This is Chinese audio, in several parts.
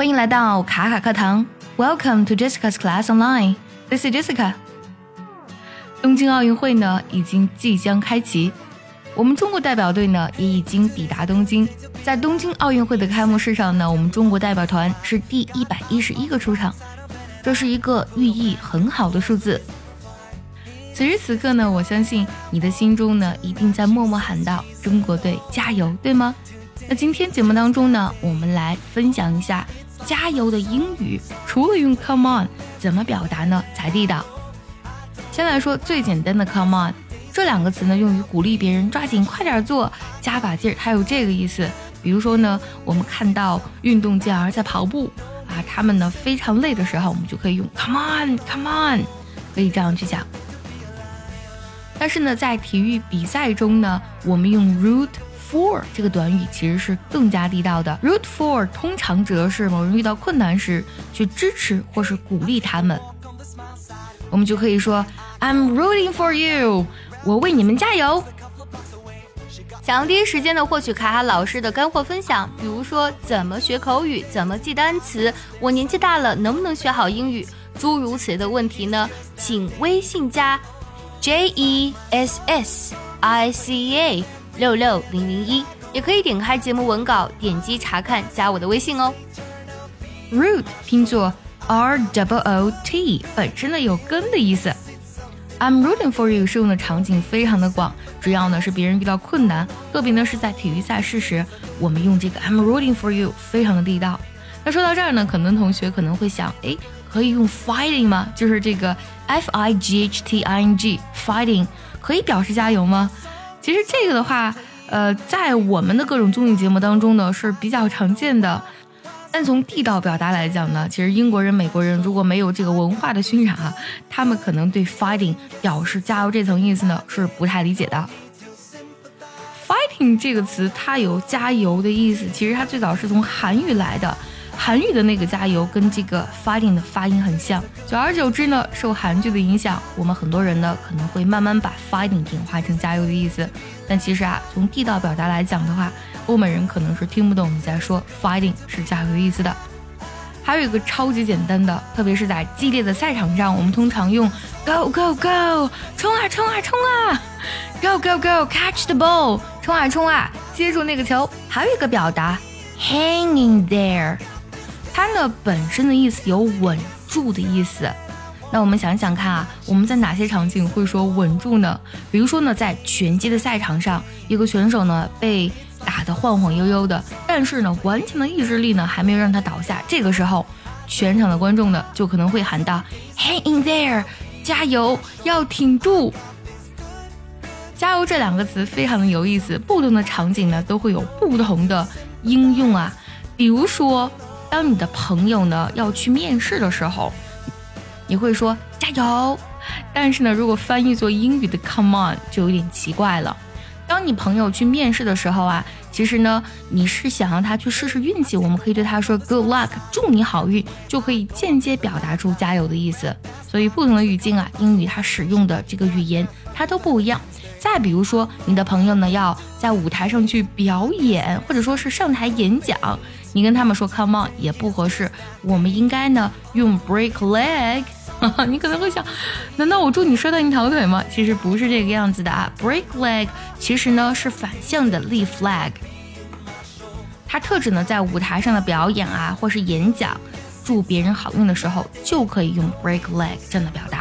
欢迎来到卡卡课堂，Welcome to Jessica's Class Online. This is Jessica. 东京奥运会呢已经即将开启，我们中国代表队呢也已经抵达东京。在东京奥运会的开幕式上呢，我们中国代表团是第一百一十一个出场，这是一个寓意很好的数字。此时此刻呢，我相信你的心中呢一定在默默喊道：“中国队加油！”对吗？那今天节目当中呢，我们来分享一下加油的英语，除了用 “come on”，怎么表达呢才地道？先来说最简单的 “come on” 这两个词呢，用于鼓励别人抓紧快点做，加把劲儿，它有这个意思。比如说呢，我们看到运动健儿在跑步啊，他们呢非常累的时候，我们就可以用 “come on”，“come on”，可以这样去讲。但是呢，在体育比赛中呢，我们用 “root”。For 这个短语其实是更加地道的。Root for 通常指的是某人遇到困难时去支持或是鼓励他们。我们就可以说 I'm rooting for you，我为你们加油。想要第一时间的获取卡卡老师的干货分享，比如说怎么学口语，怎么记单词，我年纪大了能不能学好英语，诸如此类的问题呢？请微信加 J E S S I C A。六六零零一，也可以点开节目文稿，点击查看，加我的微信哦。Root 拼作 R W O T，本身呢有根的意思。I'm rooting for you 适用的场景非常的广，主要呢是别人遇到困难，特别呢是在体育赛事时，我们用这个 I'm rooting for you 非常的地道。那说到这儿呢，可能同学可能会想，哎，可以用 fighting 吗？就是这个 F I G H T I N G fighting 可以表示加油吗？其实这个的话，呃，在我们的各种综艺节目当中呢是比较常见的。但从地道表达来讲呢，其实英国人、美国人如果没有这个文化的熏染啊，他们可能对 fighting 表示加油这层意思呢是不太理解的。fighting 这个词它有加油的意思，其实它最早是从韩语来的。韩语的那个加油跟这个 fighting 的发音很像，久而久之呢，受韩剧的影响，我们很多人呢可能会慢慢把 fighting 简化成加油的意思。但其实啊，从地道表达来讲的话，欧美人可能是听不懂你在说 fighting 是加油的意思的。还有一个超级简单的，特别是在激烈的赛场上，我们通常用 go go go，冲啊冲啊冲啊，go go go，catch the ball，冲啊冲啊，接住那个球。还有一个表达 hanging there。它呢本身的意思有稳住的意思，那我们想想看啊，我们在哪些场景会说稳住呢？比如说呢，在拳击的赛场上，一个选手呢被打得晃晃悠悠的，但是呢顽强的意志力呢还没有让他倒下，这个时候，全场的观众呢就可能会喊道 “Hang in there，加油，要挺住。”加油这两个词非常的有意思，不同的场景呢都会有不同的应用啊，比如说。当你的朋友呢要去面试的时候，你会说加油。但是呢，如果翻译做英语的 come on 就有点奇怪了。当你朋友去面试的时候啊，其实呢你是想让他去试试运气，我们可以对他说 good luck，祝你好运，就可以间接表达出加油的意思。所以不同的语境啊，英语它使用的这个语言它都不一样。再比如说，你的朋友呢要在舞台上去表演，或者说是上台演讲。你跟他们说 come on 也不合适，我们应该呢用 break leg。你可能会想，难道我祝你摔断一条腿吗？其实不是这个样子的啊，break leg 其实呢是反向的立 flag，它特指呢在舞台上的表演啊，或是演讲，祝别人好运的时候就可以用 break leg 这样的表达。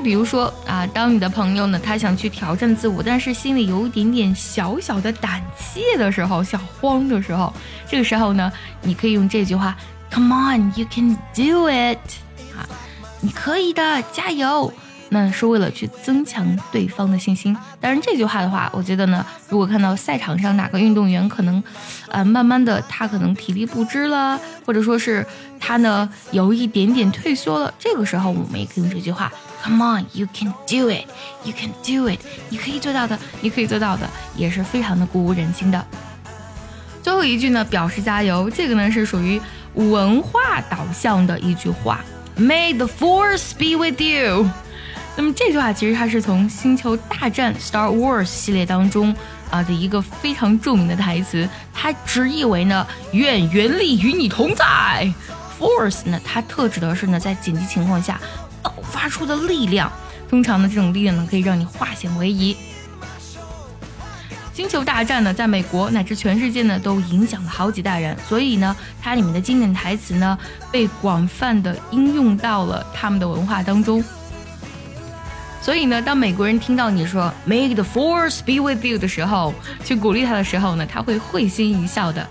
比如说啊，当你的朋友呢，他想去挑战自我，但是心里有一点点小小的胆怯的时候，小慌的时候，这个时候呢，你可以用这句话：“Come on, you can do it！” 啊，你可以的，加油！那是为了去增强对方的信心。当然，这句话的话，我觉得呢，如果看到赛场上哪个运动员可能，呃，慢慢的他可能体力不支了，或者说是他呢有一点点退缩了，这个时候我们也可以用这句话。Come on, you can do it. You can do it. 你可以做到的，你可以做到的，也是非常的鼓舞人心的。最后一句呢，表示加油，这个呢是属于文化导向的一句话。May the force be with you。那么这句话其实它是从《星球大战》Star Wars 系列当中啊的一个非常著名的台词，它直译为呢“愿原力与你同在”。Force 呢，它特指的是呢在紧急情况下爆发出的力量。通常呢，这种力量呢可以让你化险为夷。星球大战呢，在美国乃至全世界呢，都影响了好几代人，所以呢，它里面的经典台词呢，被广泛的应用到了他们的文化当中。所以呢，当美国人听到你说 “Make the Force be with you” 的时候，去鼓励他的时候呢，他会会心一笑的。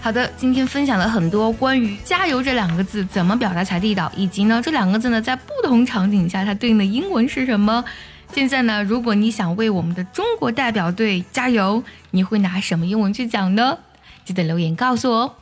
好的，今天分享了很多关于“加油”这两个字怎么表达才地道，以及呢，这两个字呢，在不同场景下它对应的英文是什么。现在呢，如果你想为我们的中国代表队加油，你会拿什么英文去讲呢？记得留言告诉我哦。